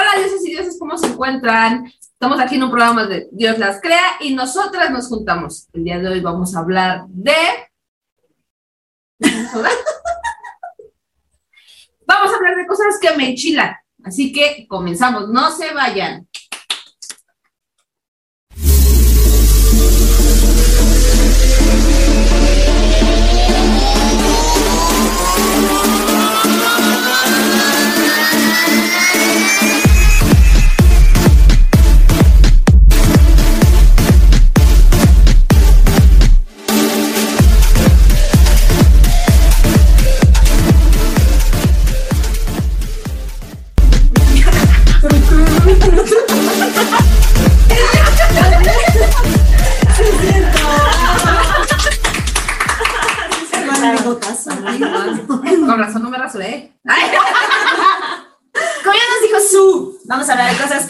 Hola, dioses y dioses, ¿cómo se encuentran? Estamos aquí en un programa de Dios las crea y nosotras nos juntamos. El día de hoy vamos a hablar de... Vamos a hablar, de cosas que me enchilan. Así que comenzamos, no se vayan.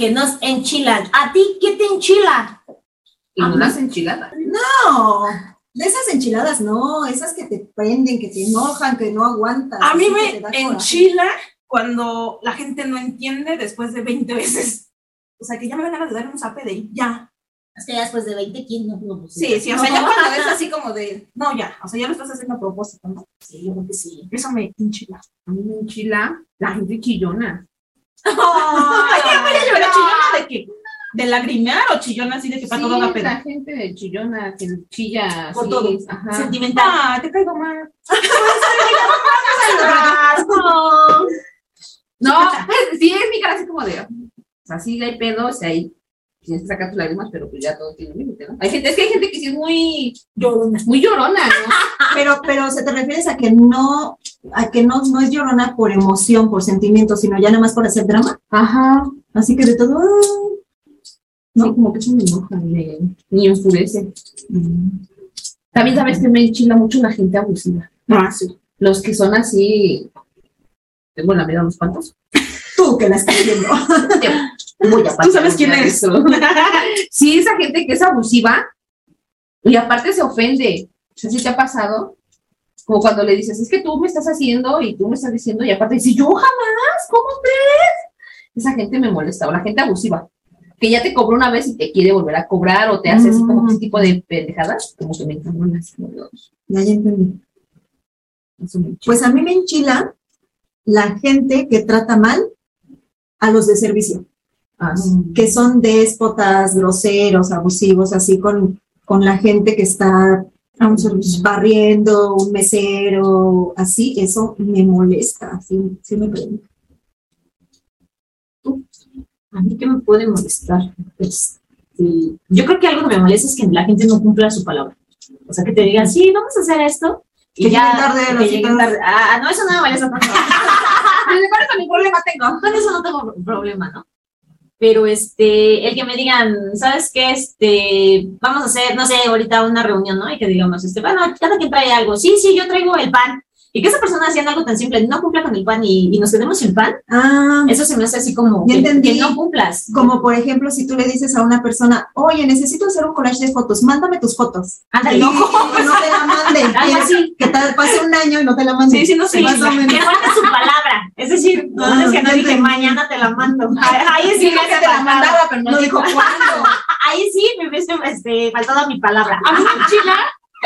Que nos enchilan. ¿A ti qué te enchila? unas enchiladas. No, de esas enchiladas no, esas que te prenden, que te enojan, que no aguantas. A mí me enchila cuando la gente no entiende después de 20 veces. O sea, que ya me van a dar un zape de ya. Es que ya después de 20, ¿quién no? no pues, Sí, sí, o sea, ya cuando es así como de, no, ya, o sea, ya lo estás haciendo a propósito, ¿no? Sí, yo creo que sí. Eso me enchila. A mí me enchila la gente chillona. Ay, voy a llorar chillona de que, de lagrimear o chillona así de que para todo Sí, la gente chillona que chilla Por así, todo. Ajá. Sentimental. Ah, te caigo mal. No, pues, sí, es mi cara así como de. O sea, sí hay pedos ahí tienes que sacar tus lágrimas, pero pues ya todo tiene un límite, ¿no? Hay gente, es que hay gente que sí es muy, Llorona. muy llorona, ¿no? Pero, pero se te refieres a que no, a que no, no es llorona por emoción, por sentimiento, sino ya nada más por hacer drama. Ajá. Así que de todo. No, como que eso me enoja, me, me enfurece. También sabes que me enchila mucho la gente abusiva. Ah, sí. Los que son así. Tengo en la mira unos cuantos. Tú que la estás viendo. A Tú sabes quién eso. sí, esa gente que es abusiva y aparte se ofende. O sea, ¿sí te ha pasado? Como cuando le dices, es que tú me estás haciendo y tú me estás diciendo, y aparte dice, yo jamás, ¿cómo crees? Esa gente me molesta, o la gente abusiva, que ya te cobró una vez y te quiere volver a cobrar, o te hace así como ese tipo de pendejadas, como que me encantan de, Ya, ya entendí. eso me enchila. Pues a mí me enchila la gente que trata mal a los de servicio. Ah, sí. que son déspotas, groseros, abusivos, así con, con la gente que está barriendo, un mesero, así, eso me molesta, así, sí me prende. A mí qué me puede molestar. Pues, sí. Yo creo que algo que me molesta es que la gente no cumpla su palabra. O sea, que te digan, sí, vamos a hacer esto. Y Que ya, tarde que lleguen tarde. Ah, no, eso no me molesta tanto. Con problema tengo. Con eso no tengo problema, ¿no? Pero este, el que me digan, ¿sabes qué? Este, vamos a hacer, no sé, ahorita una reunión, ¿no? Y que digamos, este, bueno, cada quien trae algo. Sí, sí, yo traigo el pan. Y que esa persona haciendo algo tan simple, no cumpla con el pan y, y nos quedemos sin pan, Ah, eso se me hace así como que, no cumplas. como por ejemplo, si tú le dices a una persona, oye, necesito hacer un collage de fotos, mándame tus fotos. Ándale, no, que no te la mande. algo así. Que tal, pase un año y no te la mande. Sí, sí, no sé. Más o Que falta su palabra. Es decir, no Ah, es que no dije mañana te la mando. Ahí sí Sí, me que te la mandaba, pero no, No dijo cuándo. Ahí sí me hubiese este, faltado mi palabra. A mí me enchila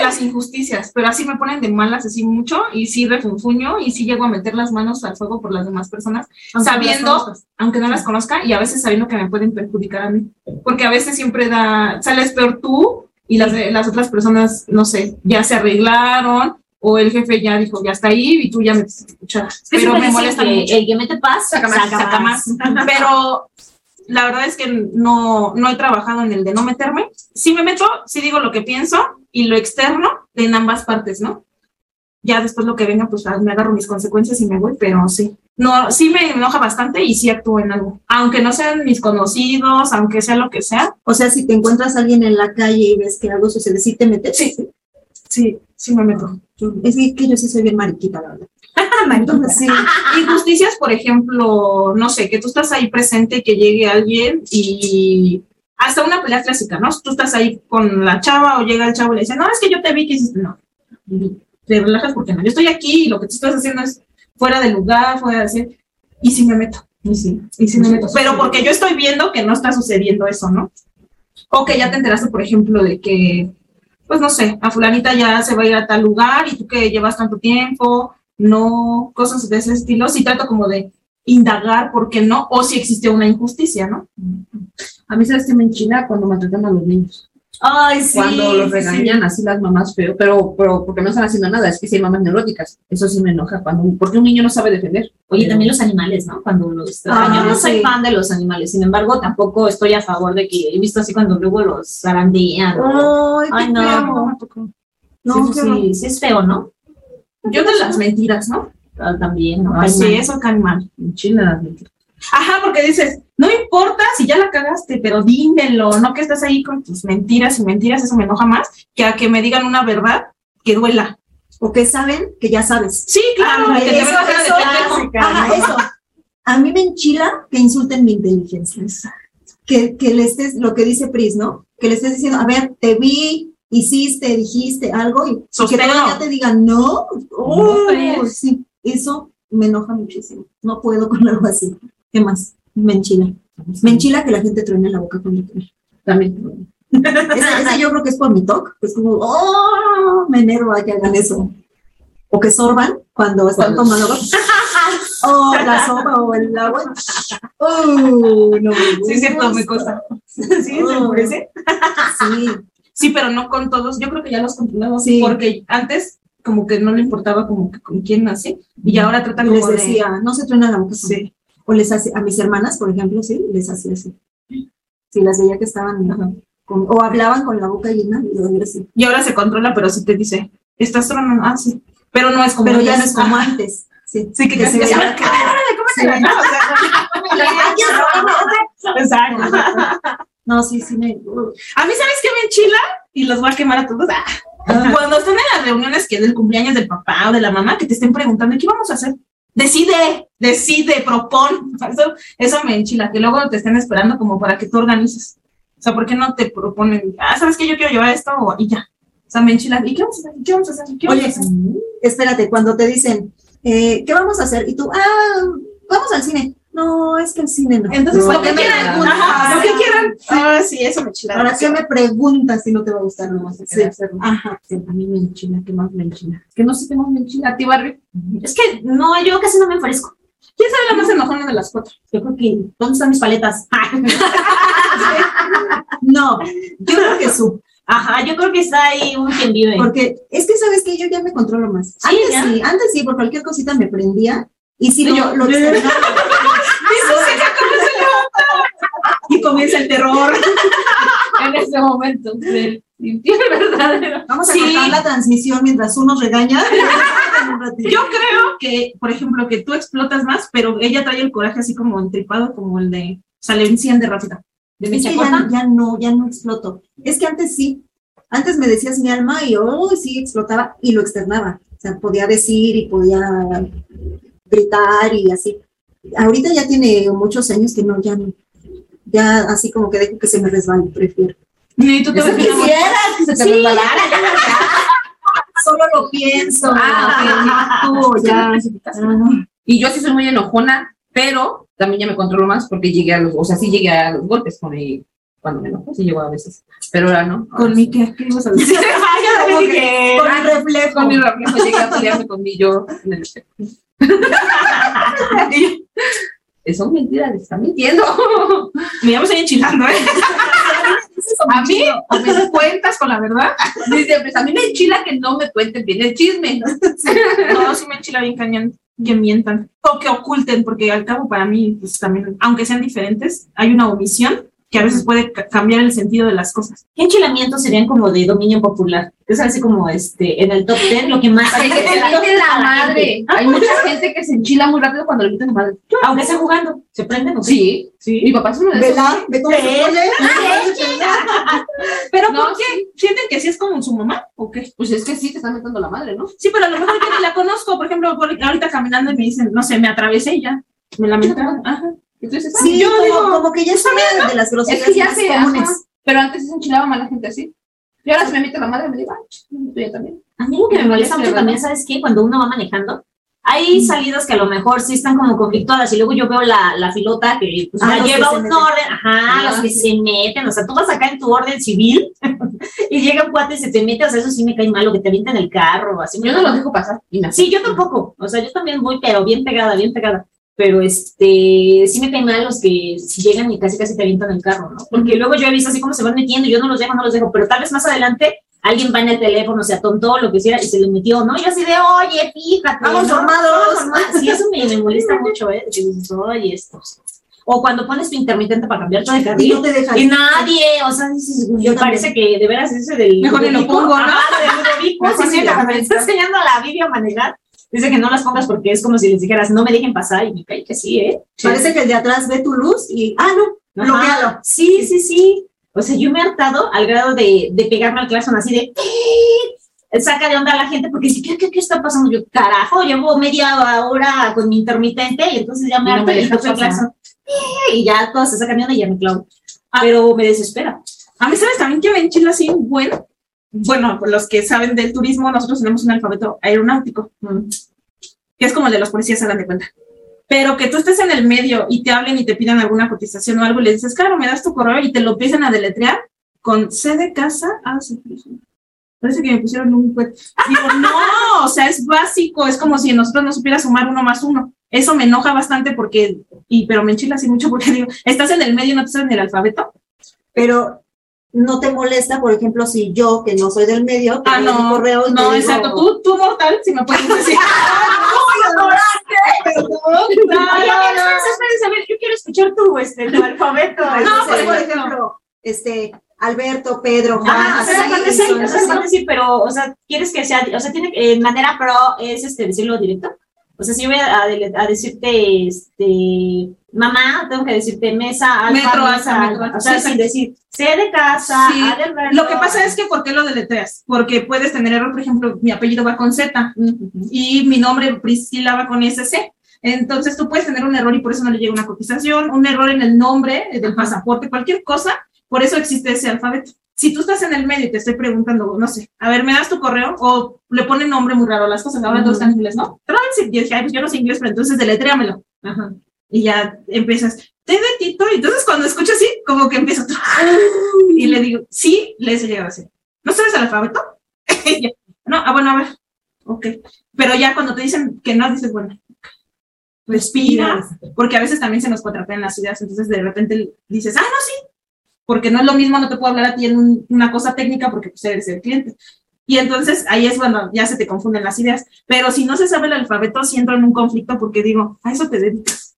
las injusticias, pero así me ponen de malas así mucho y sí refunfuño y sí llego a meter las manos al fuego por las demás personas, Aunque sabiendo, aunque no las conozca y a veces sabiendo que me pueden perjudicar a mí, porque a veces siempre da, sales peor tú y las, las otras personas, no sé, ya se arreglaron o el jefe ya dijo, ya está ahí y tú ya me escuchas. Pero me molesta que mucho. el que mete paz Saca más, saca más. Pero la verdad es que no, no he trabajado en el de no meterme. Sí me meto, sí digo lo que pienso y lo externo en ambas partes, ¿no? Ya después lo que venga, pues ah, me agarro mis consecuencias y me voy, pero sí. No, sí me enoja bastante y sí actúo en algo. Aunque no sean mis conocidos, aunque sea lo que sea, O sea, si te encuentras a alguien en la calle y ves que algo sucede, ¿sí te metes? Sí. sí, sí me meto. Yo- es que, que yo sí soy bien mariquita, la verdad. Entonces, sí. Injusticias, por ejemplo, no sé, que tú estás ahí presente, que llegue alguien y hasta una pelea clásica, ¿no? Tú estás ahí con la chava o llega el chavo y le dice, no, es que yo te vi que hiciste, no, y te relajas porque no, yo estoy aquí y lo que tú estás haciendo es fuera de lugar, fuera de hacer, y si me meto. Y sí, y sí me meto. Pero porque yo estoy viendo que no está sucediendo eso, ¿no? O que ya te enteraste, por ejemplo, de que, pues no sé, a fulanita ya se va a ir a tal lugar y tú que llevas tanto tiempo, no, cosas de ese estilo. Sí trato como de indagar por qué no, o si existe una injusticia, ¿no? A mí sabes que me enchila cuando maltratan a los niños. Ay, sí. cuando los sí, regañan así las mamás feo, pero, pero porque no están haciendo nada, es que sí hay mamás neuróticas. Eso sí me enoja cuando, porque un niño no sabe defender. Oye, también los animales, ¿no? Cuando los Ah, yo no soy fan de los animales, sin embargo, tampoco estoy a favor de que he visto así cuando luego los zarandean. o- Ay, Ay, qué no. feo. No, sí, sí, sí es feo, ¿no? Yo de las mentiras, ¿no? Ah, también, ¿no? Sí, eso cae mal. Mentiras. Ajá, porque dices, no importa si ya la cagaste, pero dímelo, no que estás ahí con tus mentiras y mentiras, eso me enoja más que a que me digan una verdad que duela. O que saben que ya sabes. Sí, claro, Ah, que eso, eso, pendejo. Ajá, eso. A mí me enchila que insulten mi inteligencia. Que, que le estés, lo que dice Pris, ¿no? Que le estés diciendo, a ver, te vi, hiciste, dijiste algo y, y que todavía te digan, no. Oh, sí, eso me enoja muchísimo. No puedo con algo así. ¿Qué más? Me enchila. Me enchila que la gente truene la boca cuando come. También. Ese yo creo que es por mi toque. Es como, oh, me enerva que hagan eso. O que sorban cuando están tomando. Oh, la sopa o el agua. Oh, no. me Sí, es cierto, me gusta. cuesta. Sí, se enfurece. Sí, Sí, pero no con todos. Yo creo que ya los controlamos. Sí. Porque antes, como que no le importaba como que con quién así. Y ahora tratan como les de- decía, no se truena la boca. Sí. O les hace, a mis hermanas, por ejemplo, sí, les hacía así. Sí, las veía que estaban, con- o hablaban con la boca llena, y así. Y ahora se controla, pero sí te dice, estás tronando. Ah, sí. Pero no es como. Pero ya no es como antes. Sí, Sí, que, que se se Sí. Exacto. No, sí, sí me. A mí, ¿sabes qué me enchila? Y los voy a quemar a todos. Ah. Cuando están en las reuniones que del cumpleaños del papá o de la mamá, que te estén preguntando, ¿qué vamos a hacer? Decide, decide, propon. Eso, eso me enchila, que luego te estén esperando como para que tú organices. O sea, ¿por qué no te proponen, ah, ¿sabes qué? Yo quiero llevar esto y ya. O sea, me enchila. ¿Y qué vamos a hacer? ¿Qué vamos a hacer? ¿Qué vamos Oye, a hacer? espérate, cuando te dicen, eh, ¿qué vamos a hacer? Y tú, ah, vamos al cine. No, es que el cine no. Entonces, No, lo que quieran. Ajá, lo que quieran. Ah, sí, eso me enchila. Ahora, ¿qué me preguntas si no te va a gustar? No vas a Sí. hacerlo. Ajá, sí, a mí me enchila, ¿qué más me enchila? Es que no sé qué más me enchila. ¿A ti, Barry? Es que no, yo casi no me ofrezco. ¿Quién sabe la más enojona de las cuatro? Yo creo que, ¿dónde están mis paletas? No, yo creo que su, Ajá, yo creo que está ahí un quien vive. porque es que sabes que yo ya me controlo más. Antes sí, antes sí, por cualquier cosita me prendía y sí lo, Yo- lo externaba. Y comienza el terror. En ese momento se sintió el verdadero. Vamos a Sí. cortar la transmisión mientras uno regaña. Yo creo que, por ejemplo, que tú explotas más, pero ella trae el coraje así como entripado, como el de, o sea, le enciende rápido. ¿De Es que ya, ya no, ya no exploto. Es que antes sí. Antes me decías mi alma y yo sí explotaba y lo externaba. O sea, podía decir y podía gritar y así. Ahorita ya tiene muchos años que no, ya no. Ya así como que dejo que se me resbale, prefiero. Y tú te quisieras que se te Sí. resbalara. Solo lo pienso. Ah, ya. Y yo sí soy muy enojona, pero también ya me controlo más porque llegué a los, o sea, sí llegué a los golpes con mi, cuando me enojo, sí llego a veces, pero ahora no. Con mi qué, ¿qué ibas a decir? Como que- Con el reflejo. Con mi reflejo llegué a pelearme con mi yo en el espejo. Son mentiras, les están mintiendo. Me llamo estoy enchilando, ¿eh? A mí, o me cuentas con la verdad. Dice, pues a mí me enchila que no me cuenten bien el chisme. No, sí me enchila bien cañón que mientan o que oculten, porque al cabo para mí, pues también, aunque sean diferentes, hay una omisión que a veces puede ca- cambiar el sentido de las cosas. ¿Qué enchilamientos serían como de dominio popular? Es así como este, en el top 10, lo que más. Ay, que te la madre. Hay mucha gente que se enchila muy rápido cuando le mienten la madre. Aunque esté jugando, ¿se prenden o qué? Sí, Sí. mi papá es uno de esos. ¿Verdad? ¿Ve cómo se pone? Pero No, ¿por qué? ¿Sienten que sí es como su mamá o qué? Pues es que sí, te están metiendo la madre, ¿no? Sí, pero a lo mejor yo ni la conozco. Por ejemplo, por- ahorita caminando y me dicen, no sé, me atravesé y ya. Me lamentaron. Ajá. Entonces, Sí, Yo como, digo, como que ya es una de las es groserías que ya se comunes. ajá. Pero antes se enchilaba más la gente así. Y ahora si me mete la madre, me digo, tú ya también. A mí lo que me molesta mucho también, ¿sabes qué? Cuando uno va manejando hay salidas que a lo mejor sí están como conflictuadas y luego yo veo la, la filota que pues, Ah, los que lleva un orden, ajá, Ah, los que sí. se meten, o sea, tú vas acá en tu orden civil y llega un cuate y se te mete, o sea, eso sí me cae mal, o que te avientan el carro, así. Yo no cae lo mal. dejo pasar. Sí, yo tampoco. O sea, yo también voy, pero bien pegada, bien pegada. Pero este, sí me caen mal los que si llegan y casi casi te avientan el carro, ¿no? Porque luego yo he visto así como se van metiendo, y yo no los dejo, no los dejo, pero tal vez más adelante alguien va en el teléfono, se atontó, lo que sea, y se le metió, ¿no? Yo así de, oye, fíjate. Vamos ¿no? formados. Sí, eso me, me molesta mucho, ¿eh? Que dices, oye. O cuando pones tu intermitente para cambiarte de Y carril. no te dejan. Y nadie, o sea, dices, Yo parece que de veras ese del. Mejor ni lo pongo, ¿no? del Mejor sí, me está enseñando la video a manejar, dice que no las pongas porque es como si les dijeras, no me dejen pasar, y me cae que sí, ¿eh? Parece que el de atrás ve tu luz y, ah, no, Ajá. bloquealo. Sí, sí, sí. O sea, yo me he hartado al grado de, de pegarme al claxon así de. "Eh", Saca de onda a la gente porque dice, ¿qué, qué, qué está pasando? Yo, carajo, llevo media hora con mi intermitente y entonces ya me no harto me y toco el claxon. "Eh", Y ya todos se sacan de onda y ya me clavo. Pero me desespera. A mí, ¿sabes también que me enchila así un buen? Bueno, los que saben del turismo, nosotros tenemos un alfabeto aeronáutico, que es como el de los policías, se dan de cuenta. Pero que tú estés en el medio y te hablen y te pidan alguna cotización o algo le dices, claro, me das tu correo y te lo empiezan a deletrear con C de casa. Ah, sí, parece que me pusieron un Digo, no, o sea, es básico, es como si nosotros no supiera sumar uno más uno. Eso me enoja bastante porque, y pero me enchila así mucho porque digo, estás en el medio y no te sabes el alfabeto. Pero no te molesta, por ejemplo, si yo, que no soy del medio, te Ah, doy mi no, correo y no, te digo, exacto. Tú, tú mortal, si me puedes decir. No, no, no. Espérense, a ver, yo quiero escuchar tu, este, tu alfabeto. No, No, por, por ejemplo, este, Alberto, Pedro, Juan, sea, así, aparte sí, sí, pero, o sea, ¿quieres que sea, o sea, tiene, en manera pro, es, este, decirlo directo? O sea, si voy a, decirte, este, mamá, tengo que decirte mesa, alfa, Metro, mesa, alfa, metro, alfa. alfa. o sea, Sí, sin decir, C de casa, Sí, A. Lo que pasa es que, ¿por qué lo deletreas? Porque puedes tener error, por ejemplo, mi apellido va con Z y mi nombre Priscila va con SC. Entonces tú puedes tener un error y por eso no le llega una cotización, un error en el nombre eh, del pasaporte, cualquier cosa, por eso existe ese alfabeto. Si tú estás en el medio y te estoy preguntando, no sé, a ver, ¿me das tu correo? O le ponen nombre muy raro a las cosas, ahora todos están en inglés, ¿no? Transit, yo dije, ay, pues yo no sé inglés, pero entonces deletréamelo. Ajá. Y ya empiezas, te de Tito, y entonces cuando escucho así, como que empiezo, y le digo, sí, les he llegado a decir, ¿no sabes el alfabeto? No, ah, bueno, a ver, ok. Pero ya cuando te dicen que no, dices, bueno, respira, porque a veces también se nos cuatrapean las ideas, entonces de repente dices, ah, no, sí, porque no es lo mismo, no te puedo hablar a ti en un- una cosa técnica porque pues eres el cliente. Y entonces ahí es cuando ya se te confunden las ideas. Pero si no se sabe el alfabeto, sí entro en un conflicto porque digo, a eso te dedicas.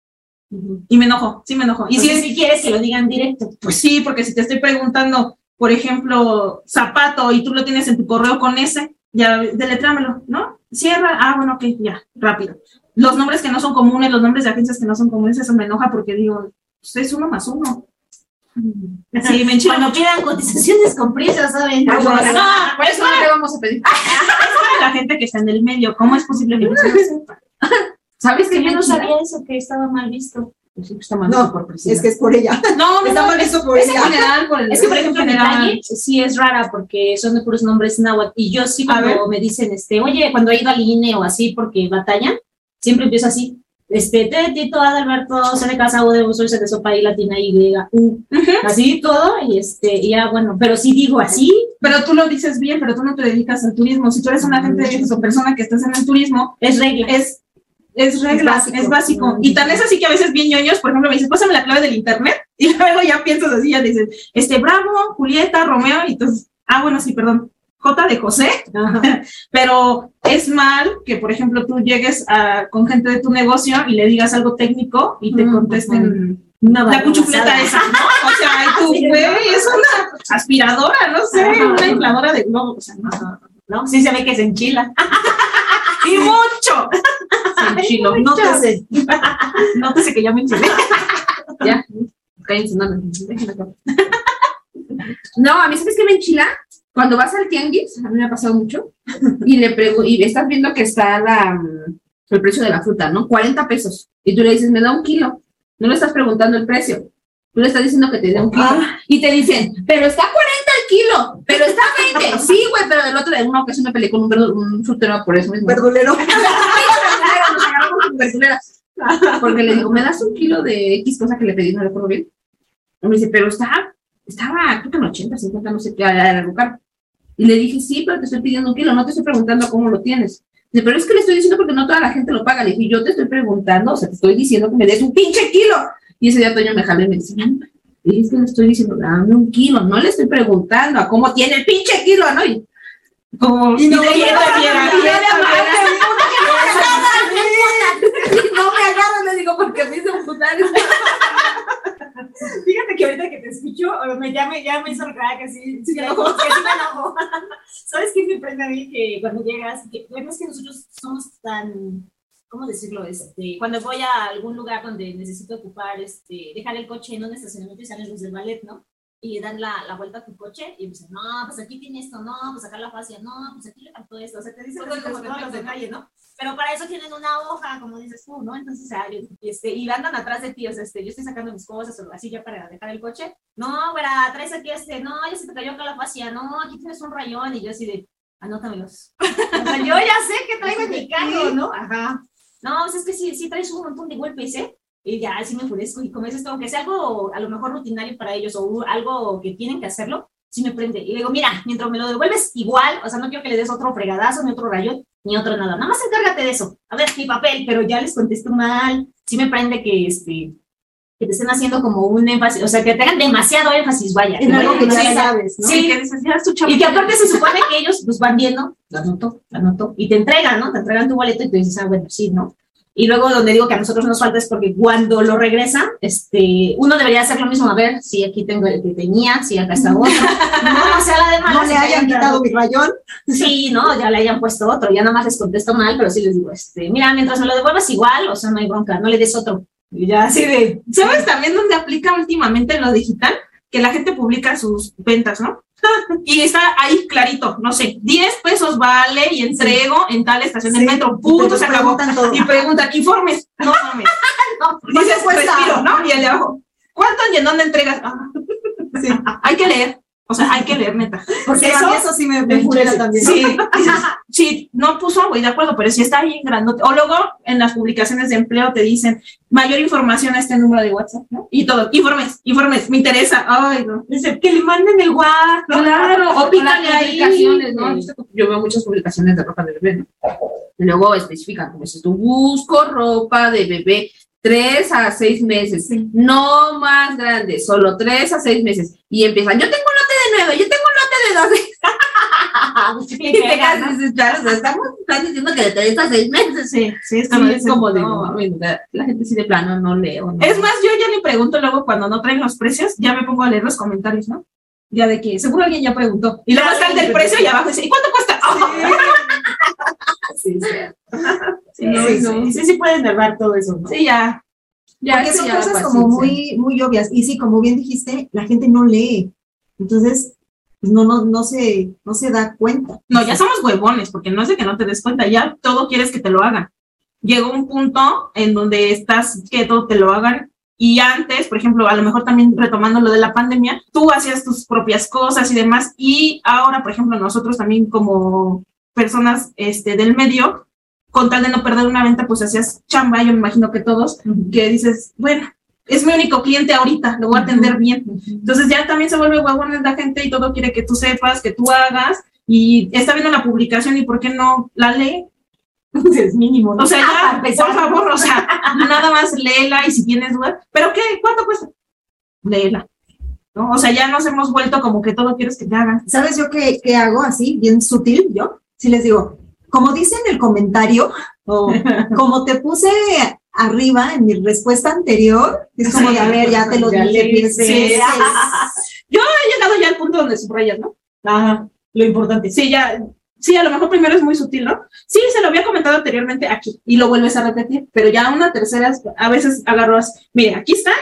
Y me enojo, sí me enojo. Y si, si quieres que lo digan directo. pues sí, porque si te estoy preguntando, por ejemplo, zapato y tú lo tienes en tu correo con ese, ya deletrámelo, ¿no? Cierra, ah, bueno, ok, ya, rápido. Los nombres que no son comunes, los nombres de agencias que no son comunes, eso me enoja porque digo, pues es uno más uno. Sí, me Cuando pidan cotizaciones con prisa, ¿saben? Ah. No, por eso no te vamos a pedir. la gente que está en el medio. ¿Cómo es posible que no sepa? ¿Sabes que yo no sabía eso, que estaba mal visto. Sí, está mal No, por. Es que es por ella. No, no, Está mal es, eso por es ella. general por el Es que, por ejemplo, en sí es rara porque son de puros nombres náhuatl. Y yo sí, cuando me dicen, este, oye, cuando he ido al INE o así porque batallan, siempre empiezo así. Este, te, Tito, Adalberto, se de casa, U de uso, se de sopa y latina, Y, U. Así todo, y este, y ya, bueno, pero sí digo así, Pero tú lo dices bien, pero tú no te dedicas al turismo. Si tú eres una agente de viajes o persona que estás en el turismo, es regla. es, es regla, básico. es básico. Mm. Y tan es así que a veces bien ñoños, por ejemplo, me dices, pásame la clave del internet, y luego ya piensas así, ya dices, este, Bravo, Julieta, Romeo, y entonces, ah, bueno, sí, perdón, J de José, pero es mal que, por ejemplo, tú llegues a, con gente de tu negocio y le digas algo técnico y te Mm, contesten Una la cuchufleta esa, ¿no? O sea, tú, güey, es una aspiradora, no sé, Ajá. una infladora de globos, o sea, no. ¿No? Sí se ve que se enchila. Y mucho. Chilo. Nótese. Nótese que ya me enchilé. Ya, cállense, no, no. No, a mí, ¿sabes qué me enchila? Cuando vas al tianguis, a mí me ha pasado mucho, y le y estás viendo que está la, mm, el precio de la fruta, ¿no? 40 pesos. Y tú le dices, me da un kilo. No le estás preguntando el precio. Tú le estás diciendo que te dé un kilo. Ah. Y te dicen, pero está 40 el kilo, pero está 20. Sí, güey, pero del otro de una ocasión me peleé con un, un frutero por eso mismo. Verdulero. Porque le digo, ¿me das un kilo de X cosa que le pedí? No le acuerdo bien. Y me dice, pero está, estaba, creo que en 80, 50, no sé qué, era el lugar. Y le dije, sí, pero te estoy pidiendo un kilo, no te estoy preguntando cómo lo tienes. Dice, pero es que le estoy diciendo porque no toda la gente lo paga. Le dije, yo te estoy preguntando, o sea, te estoy diciendo que me des un pinche kilo. Y ese día Toño me jaló y me dice, "No, le dije, es que le estoy diciendo, dame un kilo, no le estoy preguntando a cómo tiene el pinche kilo, ¿no? Y, como, Y no y me le- agarra, y le- y no me agarro, le digo, porque me hizo emputar. Fíjate que ahorita que te escucho, me, ya, me, ya me hizo recordar que sí, sí, me enojo, que sí me enojo. ¿Sabes qué me prende a mí? Que cuando llegas, que, es que nosotros somos tan, ¿cómo decirlo? Este, cuando voy a algún lugar donde necesito ocupar, este, dejar el coche en un estacionamiento y salen los del ballet, ¿no? Y dan la, la vuelta a tu coche y dicen, no, pues aquí tiene esto, no, pues acá la fascia, no, pues aquí le faltó esto. O sea, te dicen como todos los detalles, ¿no? Pero para eso tienen una hoja, como dices tú, ¿no? Entonces, y, este, y andan atrás de ti, o sea, este, yo estoy sacando mis cosas o así ya para dejar el coche. No, güera, traes aquí este, no, ya se te cayó acá la fascia, no, aquí tienes un rayón, y yo así de, anótamelos. o sea, yo ya sé que traigo en mi carro, ¿no? Ajá. No, pues es que sí, sí traes un montón de golpes, ¿eh? Y ya, así me enfurezco, y como dices tú, aunque sea algo a lo mejor rutinario para ellos o algo que tienen que hacerlo, sí me prende. Y le digo, mira, mientras me lo devuelves igual, o sea, no quiero que le des otro fregadazo, ni otro rayón, ni otro nada. Nada más encárgate de eso. A ver, mi papel, pero ya les contesto mal. Sí me prende que, este, que te estén haciendo como un énfasis, o sea, que te hagan demasiado énfasis, vaya. En algo que Sí, ya sabes, ¿no? Sí, que tu y que aparte se supone que ellos pues van viendo, lo anoto, lo anoto, y te entregan, ¿no? Te entregan tu boleto y tú dices, ah, bueno, sí, ¿no? Y luego donde digo que a nosotros nos falta es porque cuando lo regresan, este, uno debería hacer lo mismo, a ver si aquí tengo el que tenía, si acá está otro. No, o sea, la de No le hayan quitado mi rayón. Sí, no, ya le hayan puesto otro, ya nada más les contesto mal, pero sí les digo, este, mira, mientras me lo devuelvas igual, o sea, no hay bronca, no le des otro. Y ya así de, ¿Sabes también dónde aplica últimamente lo digital? Que la gente publica sus ventas, ¿no? Y está ahí clarito, no sé, 10 pesos vale y entrego en tal estación del metro. Punto, se acabó. todo. Y preguntan, informes. No mames. no, Dices, cuesta? respiro, ¿no? Y el de abajo, ¿cuánto y en dónde entregas? Sí. hay que leer. O sea, hay que leer, neta. Porque Eso- sí me, me también. ¿no? Sí, sí, no puso, güey, de acuerdo, pero sí está ahí en grandote. O luego en las publicaciones de empleo te dicen mayor información a este número de WhatsApp, ¿no? Y todo, informes, informes, me interesa. Ay, no. dice, que le manden el WhatsApp. Claro, o pícale ahí. publicaciones, ¿no? Yo veo muchas publicaciones de ropa de bebé, ¿no? Y luego especifican, como dices tú, busco ropa de bebé tres a seis meses, no más grande, solo tres a seis meses. Y empiezan, yo tengo yo tengo un lote de y te quedas y dices, claro, o sea, estamos están diciendo que de tres a seis meses. Sí, sí, no es como de, no, la gente sí de plano no leo. ¿no? Es más, yo ya ni pregunto luego cuando no traen los precios, ya me pongo a leer los comentarios, ¿no? Ya de que seguro alguien ya preguntó. Y luego está el del precio y abajo dice, ¿y cuánto cuesta? Sí, sí. Sí, Sí. Sí, sí, sí puede enervar todo eso. ¿no? Sí, ya. Ya, Porque son ya cosas como paciencia. muy, muy obvias. Y sí, como bien dijiste, la gente no lee. Entonces, pues no, no, no se, no se da cuenta. No, ya somos huevones, porque no es de que no te des cuenta, ya todo quieres que te lo hagan. Llegó un punto en donde estás que todo te lo hagan. Y antes, por ejemplo, a lo mejor también retomando lo de la pandemia, tú hacías tus propias cosas y demás. Y ahora, por ejemplo, nosotros también como personas este, del medio, con tal de no perder una venta, pues hacías chamba, yo me imagino que todos, que dices, bueno, es mi único cliente ahorita, lo voy a atender bien. Entonces ya también se vuelve huevones la gente y todo quiere que tú sepas, que tú hagas y está viendo la publicación y por qué no la lee. Es mínimo. ¿no? O sea, Ah, ya, empezar. por favor, o sea, nada más léela y si tienes dudas, ¿pero qué? ¿Cuánto cuesta? Léela. ¿No? O sea, ya nos hemos vuelto como que todo quieres que te hagan. ¿Sabes yo qué, qué hago así, bien sutil? Yo, si les digo, como dice en el comentario, o como te puse arriba en mi respuesta anterior, es como de, a ver, ya te lo Ya dije sí. veces. He llegado ya al punto donde subrayas, ¿no? Ajá, lo importante. Sí, ya, sí, a lo mejor primero es muy sutil, ¿no? Sí, se lo había comentado anteriormente aquí y lo vuelves a repetir, pero ya una tercera, a veces agarras, mire, aquí está,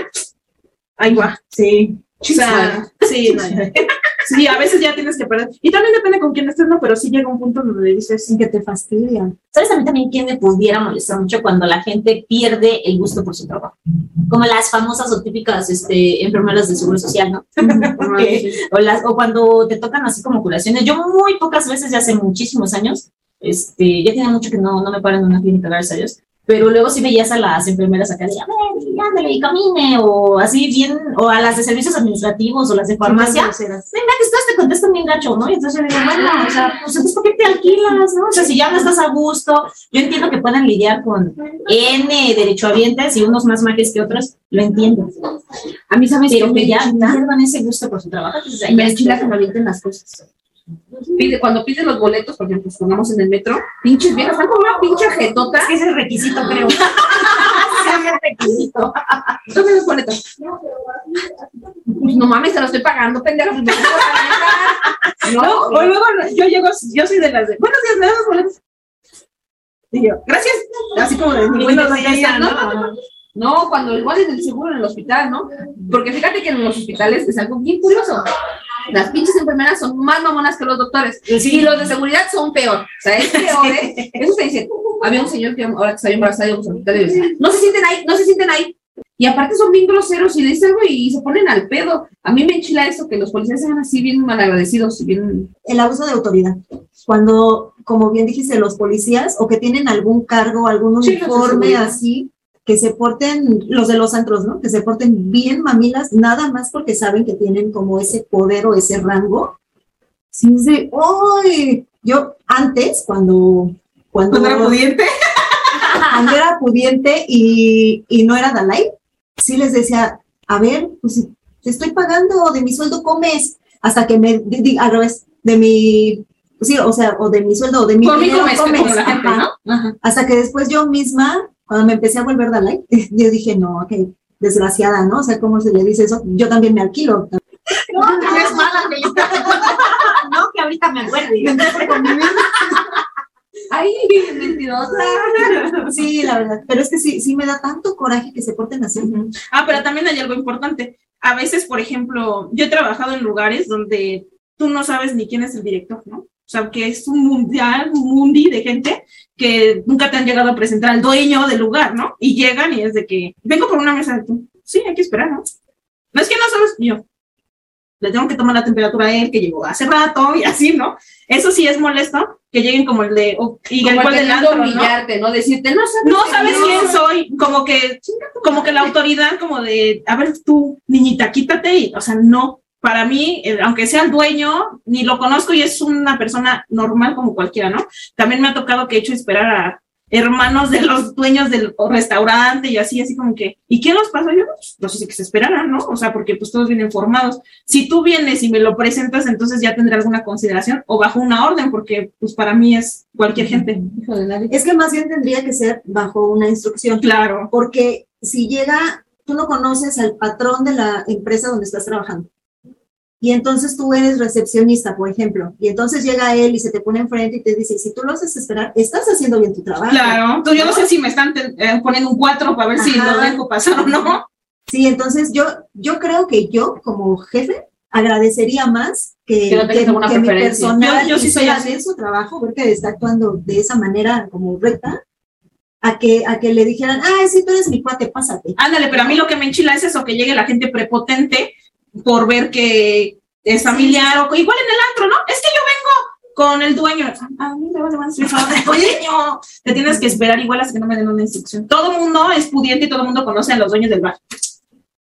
ahí va. Sí. O sea, sí, no, sí, a veces ya tienes que perder. Y también depende con quién estés, ¿no? Pero sí llega un punto donde dices, Sin que te fastidian. ¿Sabes a mí también quién me pudiera molestar mucho cuando la gente pierde el gusto por su trabajo? Como las famosas o típicas este, enfermeras de seguro social, ¿no? O, las, o cuando te tocan así como curaciones. Yo muy pocas veces, ya hace muchísimos años, este, ya tiene mucho que no, no me paro en una clínica, gracias a Dios, pero luego sí veías a las enfermeras acá de, a ver, ándale y camine, o así bien, o a las de servicios administrativos o las de farmacia, venga, que estás, te contestan bien gacho, ¿no? Y entonces yo digo, bueno, o sea, pues entonces, ¿por qué te alquilas, no? O sea, si ya no estás a gusto, yo entiendo que puedan lidiar con N derechohabientes y unos más majes que otros, lo entiendo. A mí, ¿sabes Pero que ya pierdan ese gusto por su trabajo, pues me enchila que me avienten las cosas. Pide, cuando piden los boletos, por ejemplo, pongamos en el metro, pinches viejas, están como una pinche jetota. Es que ese es requisito, creo. Es requisito. Los boletos. Pues no mames, te lo estoy pagando, pendeja. pues pagar. No, o luego yo llego, yo soy de las de, buenos días, me das los boletos. Y yo, gracias. Así como de, buenos días, ¿no? No, cuando igual en el seguro en el hospital, ¿no? Porque fíjate que en los hospitales es algo bien curioso. Las pinches enfermeras son más mamonas que los doctores. Y los de seguridad son peor. O sea, es peor, ¿eh? Eso se dice. Había un señor que ahora que estaba embarazada y decía, no se sienten ahí, no se sienten ahí. Y aparte son bien groseros y le dicen algo y se ponen al pedo. A mí me enchila eso, que los policías sean así bien malagradecidos y bien... el abuso de autoridad. Cuando, como bien dijiste, los policías o que tienen algún cargo, algún Sí, uniforme así, que se porten, los de los antros, ¿no? Que se porten bien mamilas, nada más porque saben que tienen como ese poder o ese rango. Sí, de, ¡ay! Yo antes, cuando, cuando, Cuando era pudiente. cuando era pudiente y, y no era Dalai, sí les decía, a ver, pues te estoy pagando, de mi sueldo comes, hasta que me, di- di- al revés, de mi, sí, o sea, o de mi sueldo, o de mi Por mí dinero comes. Hasta que después yo misma, cuando me empecé a volver Dalai, yo dije, no, ok, desgraciada, ¿no? O sea, ¿cómo se le dice eso? Yo también me alquilo. No, no es mala, que yo- No, que ahorita me acuerde. Ay, mentirosa. Sí, la verdad. Pero es que sí, sí me da tanto coraje que se porten así. Ah, pero también hay algo importante. A veces, por ejemplo, yo he trabajado en lugares donde tú no sabes ni quién es el director, ¿no? O sea, que es un mundial, un mundi de gente que nunca te han llegado a presentar al dueño del lugar, ¿no? Y llegan y es de que, vengo por una mesa de tú. Sí, hay que esperar, ¿no? No es que no sabes, yo. Le tengo que tomar la temperatura a él, que llegó hace rato y así, ¿no? Eso sí es molesto, que lleguen como el de, o- y el Como cual del queriendo antro, ¿no? humillarte, ¿no? Decirte, no sabes, no sabes quién quién soy, como que, como que la autoridad, como de, a ver tú, niñita, quítate, y, o sea, no, para mí, eh, aunque sea el dueño, ni lo conozco y es una persona normal como cualquiera, ¿no? También me ha tocado que he hecho esperar a hermanos de los dueños del restaurante y así, así como que, ¿y quién los pasó? Yo, pues, no sé si que se esperaran, ¿no? O sea, porque pues todos vienen formados. Si tú vienes y me lo presentas, entonces ya tendré alguna consideración o bajo una orden, porque pues para mí es cualquier gente. Hijo de nadie. Es que más bien tendría que ser bajo una instrucción. Claro. Porque si llega, tú no conoces al patrón de la empresa donde estás trabajando. Y entonces tú eres recepcionista, por ejemplo, y entonces llega él y se te pone enfrente y te dice, si tú lo haces esperar, estás haciendo bien tu trabajo. Claro, entonces yo no sé si me están eh, poniendo un 4 para ver si Ajá. lo dejo pasar o no. Sí, entonces yo, yo creo que yo como jefe agradecería más que, Que no alguna que mi personal Yo- yo sí soy así. su trabajo, porque está actuando de esa manera como recta, a que, a que le dijeran, ah, sí, tú eres mi cuate, pásate. Ándale, pero a mí lo que me enchila es eso, que llegue la gente prepotente por ver que es familiar o igual en el antro, ¿no? Es que yo vengo con el dueño. A mí me vas a el dueño. Te tienes que esperar igual hasta que no me den una instrucción. Todo el mundo es pudiente y todo el mundo conoce a los dueños del bar.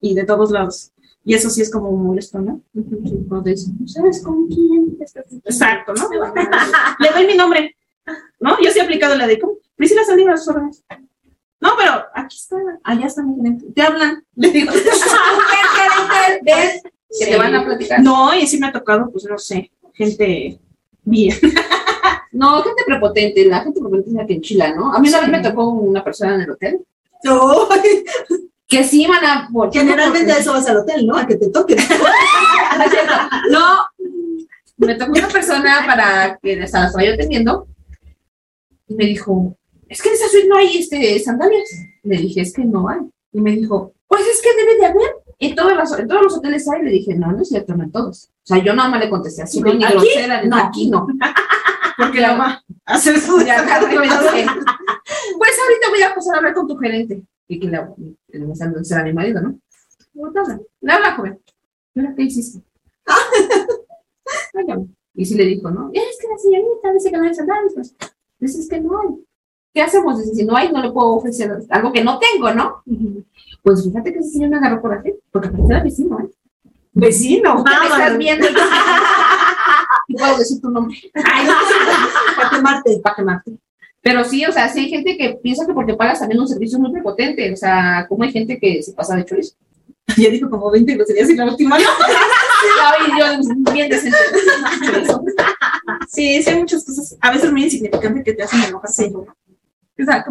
Y de todos lados. Y eso sí es como molesto, ¿no? Sí, cuando dicen, "¿No ¿Sabes con quién? estás?" Exacto, ¿no? Le doy mi nombre, ¿no? Yo sí he aplicado la de, ¿cómo? Priscila Saldívar, sus órdenes. No, pero aquí está, allá está mi gerente. Te hablan. Le digo, ¿Ves? Que te van a platicar. no, y sí me ha tocado, pues no sé, gente bien. No, gente prepotente, la gente prepotente es la que enchila, ¿no? A mí una vez me tocó una persona en el hotel que sí iban a... por- Generalmente a eso vas al hotel, ¿no? A que te toquen. No. No, me tocó una persona para que la estaba yo atendiendo y me dijo, es que en esa suite no hay este, sandalias. Le dije, es que no hay. Y me dijo, pues es que debe de haber. En, todas las- en todos los hoteles hay. Le dije, no, no es cierto, no en todos. O sea, yo nada más le contesté así, no, ni ¿Aquí? grosera, No. aquí no. Porque la su Ya agarré y me pues ahorita voy a pasar a hablar con tu gerente. Y que la, el- será mi marido, ¿no? Le habla, joven. ¿Y ahora qué hiciste? Y sí le dijo, ¿no? Es que la señorita dice que no hay sandalias. Pues, dices que no hay. ¿Qué hacemos? Dice, si no hay, no le puedo ofrecer algo que no tengo, ¿no? Pues fíjate que ese señor me agarró por aquí, porque aparte era vecino, ¿eh? Vecino. ¿Qué me estás viendo? Y puedo decir tu nombre. Ay, no, Para quemarte. para quemarte. Pero sí, o sea, sí hay gente que piensa que porque pagas también un servicio muy prepotente, o sea, como hay gente que se pasa de chorizo. Ya dijo como 20 groserías y la última yo bien decente. Chorizo. Sí, sí hay muchas cosas, a veces muy insignificantes que te hacen enojar. Sí.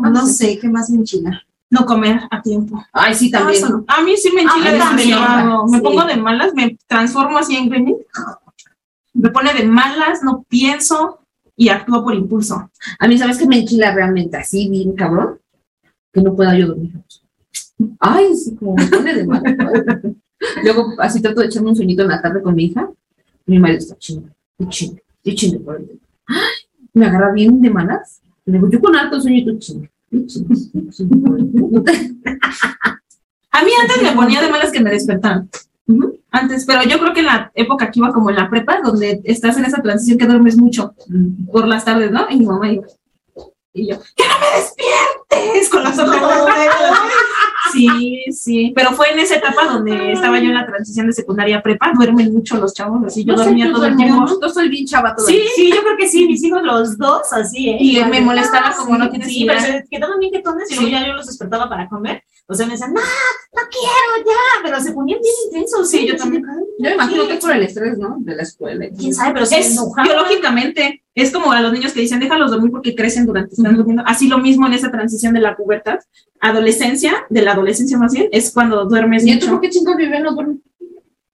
No sé, ¿qué más me enchila? No comer a tiempo. Ay, sí, también. no. A mí sí me enchila A mí también. demasiado. Me Sí. pongo de malas, me transformo así en gremlin. Me pone de malas, no pienso y actúo por impulso. A mí, ¿sabes qué me enchila realmente así, bien cabrón? Que no pueda yo dormir. Ay, sí, como me pone de mal. Luego, así trato de echarme un sueñito en la tarde con mi hija. Mi marido está chingo, y chingo, y chingo por el Me agarra bien de malas. Digo, yo con alto sueño y tú. A mí antes me ponía de malas que me despertaran. Antes, pero yo creo que en la época que iba como en la prepa, donde estás en esa transición que duermes mucho por las tardes, ¿no? Y mi mamá iba. Y yo, ¡que no me despiertes! Con los ojos. Sí, sí. Pero fue en esa etapa donde estaba yo en la transición de secundaria a prepa. Duermen mucho los chavos, así yo No dormía todo el tiempo. Yo soy bien chava todo Sí, sí, yo creo que sí, mis hijos los dos, así, ¿eh? Y Igual me molestaba "Ah, como no tienes Sí, idea". pero se quedaban bien quetones y luego ya yo los despertaba para comer. O sea, me decían, no, no quiero ya, pero se ponían bien intensos. Sí, ¿eh? yo también. de, "Ay, Yo me imagino sí". que es por el estrés, ¿no? De la escuela. ¿Quién sabe? Pero se Es enojaban. biológicamente, es como a los niños que dicen déjalos dormir porque crecen durante están durmiendo. Así lo mismo en esa transición de la pubertad, adolescencia, de la adolescencia más bien, es cuando duermes ¿Y entonces mucho. por qué chingos viven no duermen?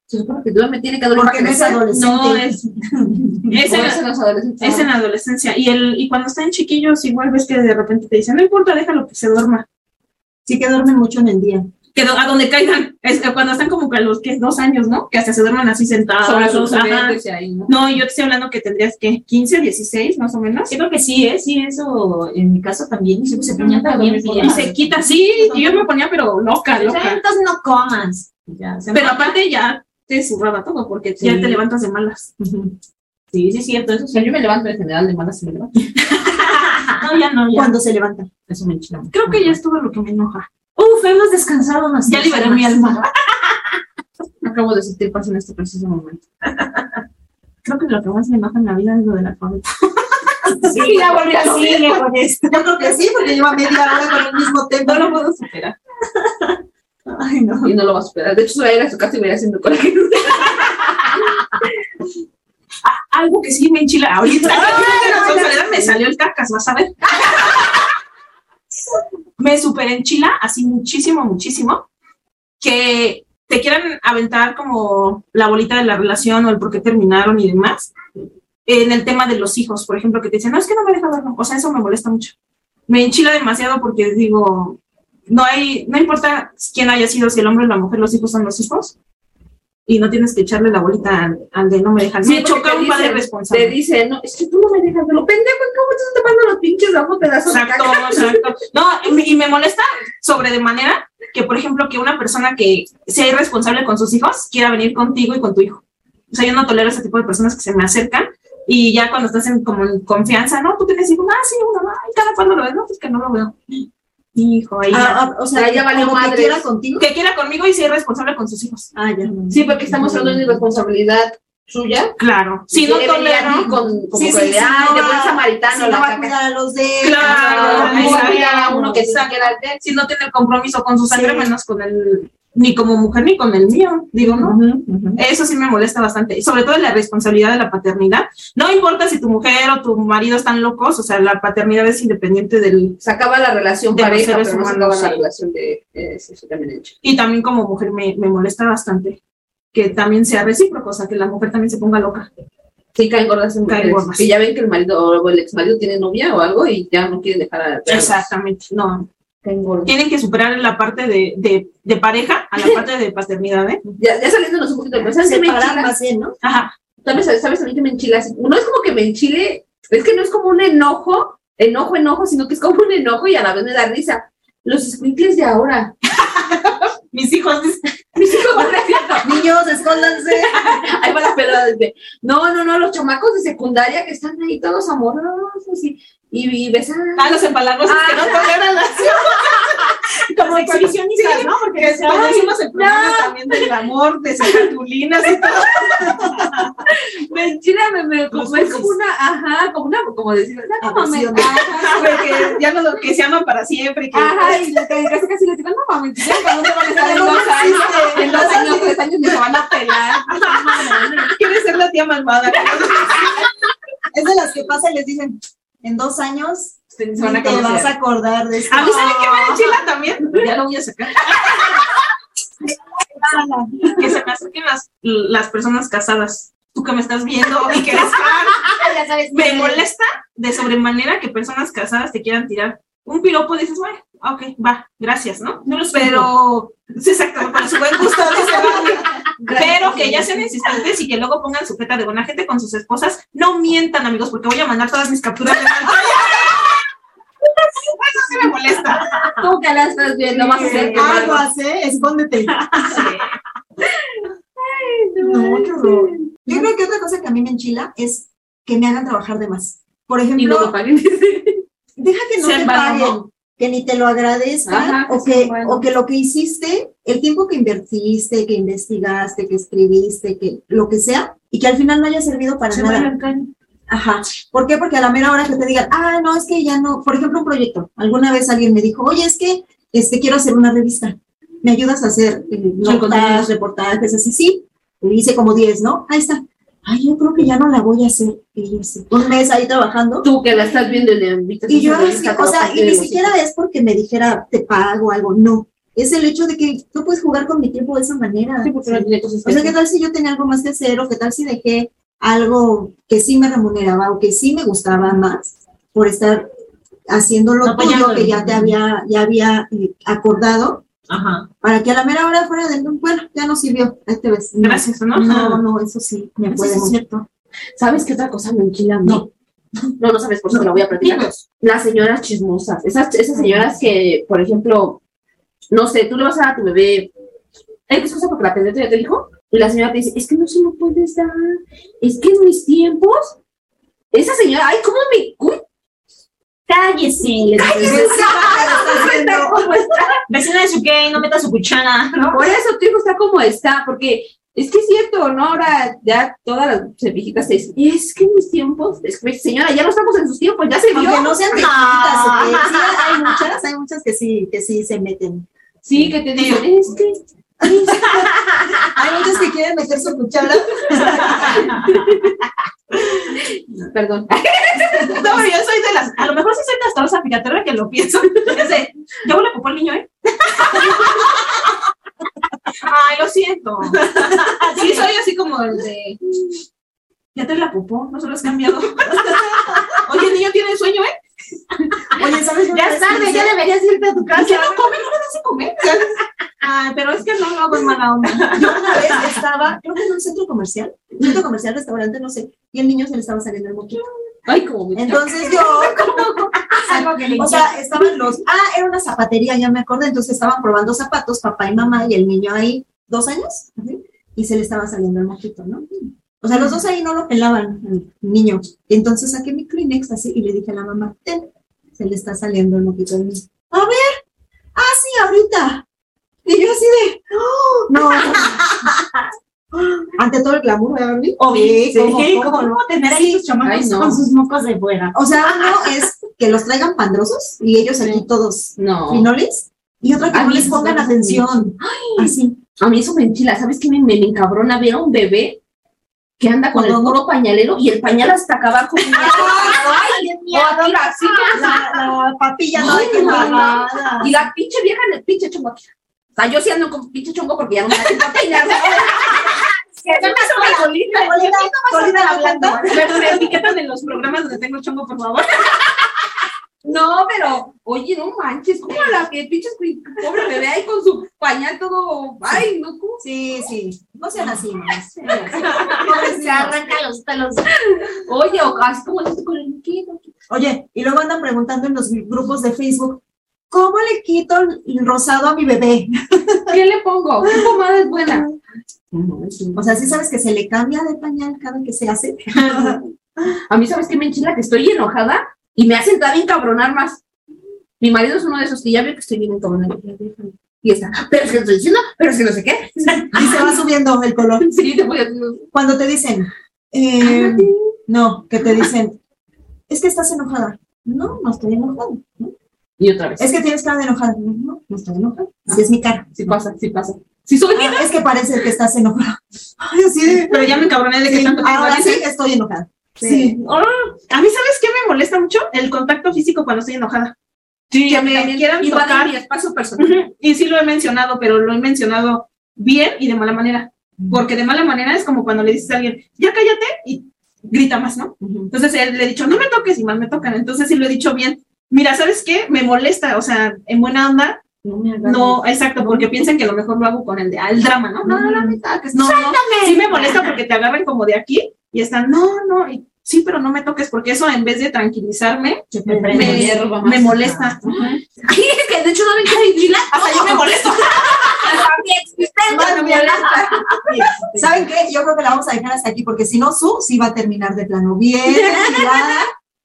Se supone que duerme, tiene que dormir Porque no es adolescente. No, es, es, en, es en la adolescencia. Y, el, y cuando están chiquillos, igual ves que de repente te dicen, no importa, déjalo que se duerma. Sí que duermen mucho en el día. Que do- a donde caigan, es que cuando están como que a los que dos años, ¿no? Que hasta se duerman así sentados. sobre sus ajá. juguetes y ahí, ¿no? No, yo te estoy hablando que tendrías que 15, 16 más o menos. Sí, creo que sí, ¿eh? Sí, eso en mi caso también. Y se ponían también Y se quita, sí, y yo me ponía, pero loca, loca. Entonces no comas. Ya, se Pero aparte ya te zurraba todo porque ya te levantas de malas. Sí, sí, es cierto, eso O sí. sea, yo me levanto en general de malas y me levanto. No, ya no, ya. Cuando se levantan. Eso me enchila. Creo que ya es todo lo que me enoja. Uf, hemos descansado más. Ya liberé mi alma. Acabo de sentir paz en este preciso momento. Creo que lo que más me enoja en la vida es lo de la. Sí, ya volví a sigue con esto. Yo creo que sí, porque lleva media hora con el mismo tema. No lo puedo superar. Ay, no. Y no lo va a superar. De hecho, se va a ir a su casa y me irá haciendo coraje. Algo que sí me enchila ahorita. la responsabilidad me salió el cacas, vas a ver. me super enchila así muchísimo, muchísimo. Que te quieran aventar como la bolita de la relación o el por qué terminaron y demás. En el tema de los hijos, por ejemplo, que te dicen, no, es que no me deja verlo. O sea, eso me molesta mucho. Me enchila demasiado porque digo, no hay, no importa quién haya sido, si el hombre o la mujer, los hijos son los hijos. Y no tienes que echarle la bolita al, al de no me dejan. me choca un padre dicen- Te responsable. dice, no, es que tú no me dejas verlo. Pendejo, ¿cómo estás tapando los pinches damos pedazos de Exacto, caca? exacto. No, y me, y molesta sobre de manera que, por ejemplo, que una persona que sea irresponsable con sus hijos quiera venir contigo y con tu hijo. O sea, yo no tolero ese tipo de personas que se me acercan y ya cuando estás en como en confianza, ¿no? Tú tienes hijos, ah, sí, uno, ay, cada cuando lo ves, no, pues que no lo veo. Hijo, ahí. Ah, ah, o sea, Ahí ya valió como que quiera contigo. Que quiera conmigo y sea irresponsable con sus hijos. Ah, ya. Sí, porque estamos hablando de irresponsabilidad suya. Claro. Si no a tolero. con, como Sí, sí, que, sí, ay, no de va- buen samaritano, Si la no va a cuidar a los de Claro, No, uno que saque la de Si no tiene compromiso con su sangre, menos con el, ni como mujer ni con el mío, digo, ¿no? Eso sí me molesta bastante, y sobre todo la responsabilidad de la paternidad. No importa si tu mujer o tu marido están locos, o sea, la paternidad es independiente del... Se acaba la relación pareja, seres pero no se humanos, acaba la relación de... eh, eso también hecho. Y también como mujer me, me molesta bastante que también sea recíproco, o sea, que la mujer también se ponga loca. Sí, caen gordas en Caen gordas. Que ya ven que el marido o el ex marido tiene novia o algo y ya no quiere dejar a... Exactamente, no. Tienen que superar la parte de, de, de pareja a la parte de paternidad, ¿eh? Ya, ya saliéndonos un poquito, pero ¿sabes qué me Separar enchila? más bien, ¿no? Ajá. ¿Sabes, ¿Sabes a mí que me enchila? Así, No es como que me enchile, es que no es como un enojo, enojo, enojo, sino que es como un enojo y a la vez me da risa. Los squinkles de ahora. Mis hijos dicen, Mis hijos. Niños, escóndanse. Ahí va la pelada desde. No, no, no, los chamacos de secundaria que están ahí todos amorosos y, y, y besar. Ah, los empalagos que no toleran las Como exhibicionistas, ¿no? Porque que "Ay, hicimos el programa también del amor, de sus cartulinas y todo. Mentira, me, me, como, Los es como una, ajá, como una, como decir, no, mames, Porque ya no lo que se aman para siempre. Que, Ajá, y le- que casi casi le digo, no mames, ya cuando te van a estar en dos años, en dos años, tres años, se van a pelar. quiere ser la tía malvada. Es de las que pasa y les dicen, en dos años van a te vas a acordar de esto. A mí saben que me enchila también. Ya lo voy a sacar. que se me acerquen las, las personas casadas. Tú que me estás viendo y que eres fan, me molesta de sobremanera que personas casadas te quieran tirar un piropo. Dices, bueno, ok, va, gracias, ¿no? No los Pero, sí, exacto, por su buen gusto. dice, vale. Pero que ya sean insistentes y que luego pongan su jeta de buena gente con sus esposas. No mientan, amigos, porque voy a mandar todas mis capturas de pantalla. Eso sí me molesta. Tú que la estás viendo, vas a hacer que Algo hace, escóndete. No, qué horror. Yo creo que otra cosa que a mí me enchila es que me hagan trabajar de más. Por Y no ejemplo, me paguen. Deja que no Se te paguen, que ni te lo agradezcan, Ajá, o, que, o que lo que hiciste, el tiempo que invertiste, que investigaste, que escribiste, que lo que sea, y que al final no haya servido para Se nada. Ajá. ¿Por qué? Porque a la mera hora que te digan, ah, no, es que ya no, por ejemplo, un proyecto. Alguna vez alguien me dijo, oye, es que este, quiero hacer una revista. ¿Me ayudas a hacer eh, notas, reportajes, así? Sí. Le hice como 10, ¿no? Ahí está. Ay, yo creo que ya no la voy a hacer. Y yo así, un mes ahí trabajando. Tú que la estás viendo y le invitas Y yo así, o sea, y ni siquiera es porque me dijera, te pago algo, no. Es el hecho de que tú puedes jugar con mi tiempo de esa manera. Sí, porque no tiene cosas O sea, que ¿qué tal si yo tenía algo más que hacer o qué tal si dejé algo que sí me remuneraba o que sí me gustaba más por estar haciendo lo tuyo Apoyándolo. que ya te había, ya había eh, acordado Ajá. para que a la mera hora fuera de, bueno, ya no sirvió, ahí te ves. No, Gracias, ¿no? No, no, eso sí, me Eso puede es cierto. ¿Sabes qué otra cosa me enchila a mí? No. No, no sabes, por eso te la voy a platicar. Dinos. Las señoras chismosas. Esas, esas señoras que, por ejemplo, no sé, tú le vas a dar a tu bebé X cosa porque la pediatra ya te dijo, y la señora te dice, es que no se lo puedes dar, es que en mis tiempos, esa señora, ay, ¿cómo me... uy, Cállese. le dices. Está como está? Vecina de su gay, no meta su cuchara, ¿no? Por eso tu hijo está como está, porque es que es cierto, ¿no? Ahora ya todas las viejitas te dicen, es que mis tiempos, es que, señora, ya no estamos en sus tiempos, ya se vio. Aunque no sean viejitas, Ah. sí, hay muchas, hay muchas que sí, que sí se meten. Sí, que te dicen, es que... Hay muchas que quieren meter su cuchara. Perdón. No, yo soy de las. A lo mejor sí soy castrosa, fíjate, ahora que lo pienso. Es de, ya huele popó el niño, ¿eh? Ay, lo siento. Sí, soy así como el de. Ya te la popó, no se lo has cambiado. Oye, el niño tiene sueño, ¿eh? Oye, ¿sabes? Ya es tarde, ya deberías irte a tu ¿Por casa. qué no come? No le das de comer. Ay, pero es que no lo hago en mala onda. Yo una vez estaba, creo que en un centro comercial, un centro comercial, restaurante, no sé, y el niño se le estaba saliendo el moquito. Ay, como me... Entonces yo, Algo que le o sea, estaban los, ah, era una zapatería, ya me acordé, entonces estaban probando zapatos, papá y mamá, y el niño ahí, dos años, y se le estaba saliendo el moquito, ¿no? O sea, los dos ahí no lo pelaban, el niño. Entonces saqué mi Kleenex así y le dije a la mamá, ten, se le está saliendo el moquito al niño. A ver, ah, sí, ahorita. Y yo así de, "Oh, no. Ante todo el glamour, ¿verdad, Barbie? Sí, ¿cómo, cómo ¿Cómo, no? tener ahí tus chamacos Ay, no. con sus mocos de fuera? O sea, uno es que los traigan pandrosos y ellos aquí todos No. finoles, y otra que A no mí les pongan atención. Así. A mí eso me enchila. ¿Sabes qué me, me encabrona ver a un bebé que anda con el Con puro pañalero y el pañal hasta acá abajo? ¡Ay, la- así, La, la papilla no Ay, no. Y la pinche vieja en el pinche chongo aquí. O sea, yo sí ando con pinche chongo porque ya no me da tiempo a peinar. Colita, colita la blanda. Me, me etiquetan en los programas donde tengo chongo, por favor. No, pero, oye, no manches, ¿cómo la que pinche pobre bebé ahí con su pañal todo? Ay, no, ¿cómo? Sí, sí. No sean así, mamás. Se arranca los pelos. Oye, o así como con el liquido. Oye, y luego andan preguntando en los grupos de Facebook, ¿cómo le quito el rosado a mi bebé? ¿Qué le pongo? ¿Qué pomada es buena? O sea, sí sabes que se le cambia de pañal cada que se hace. A mí, ¿sabes qué me enchila? Que estoy enojada Y me hacen todavía encabronar más. Mi marido es uno de esos que ya ve que estoy bien encabronado. Y está, pero es que estoy diciendo, pero es que no sé qué. Y se va subiendo el color. Sí, te voy a decir. Cuando te dicen, eh, no, que te dicen, es que estás enojada. No, no estoy enojada. ¿no? Y otra vez. Es que tienes cara de enojada. No, no, estoy enojada. Es mi cara. Sí pasa, sí pasa. Sí soy. Ah, es que parece que estás enojada. Ay, así de- Pero ya me encabroné de que Sí, tanto ahora sí estoy enojada. Sí. Ah, a mí, ¿sabes qué me molesta mucho? El contacto físico cuando estoy enojada. Sí, que me quieran tocar. mi espacio personal. Y sí lo he mencionado, pero lo he mencionado bien y de mala manera. Porque de mala manera es como cuando le dices a alguien, ya cállate y grita más, ¿no? Entonces él le he dicho, no me toques y más me tocan. Entonces sí lo he dicho bien. Mira, ¿sabes qué? Me molesta, o sea, en buena onda, No me no, exacto, porque piensan que a lo mejor lo hago con el, de, el drama, ¿no? No, no, no me toques, no, no. Sí me molesta porque te agarran como de aquí y están, no, no, y, sí, pero no me toques, porque eso en vez de tranquilizarme, Me, me, molesta. Ay, es que de hecho no ven que Lila. Hasta yo me molesto. Molesta. ¿Saben qué? Yo creo que la vamos a dejar hasta aquí porque si no, Su sí va a terminar de plano bien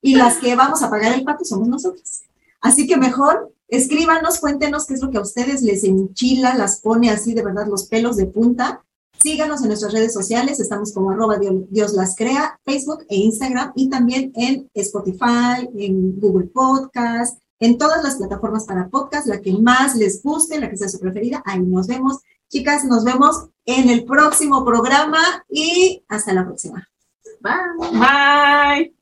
y las que vamos a pagar el pato somos nosotros. Así que mejor escríbanos, cuéntenos qué es lo que a ustedes les enchila, las pone así de verdad los pelos de punta. Síganos en nuestras redes sociales, estamos como arroba Dios, Dios las crea, Facebook e Instagram y también en Spotify, en Google Podcast, en todas las plataformas para podcast, la que más les guste, la que sea su preferida, ahí nos vemos. Chicas, nos vemos en el próximo programa y hasta la próxima. Bye. Bye.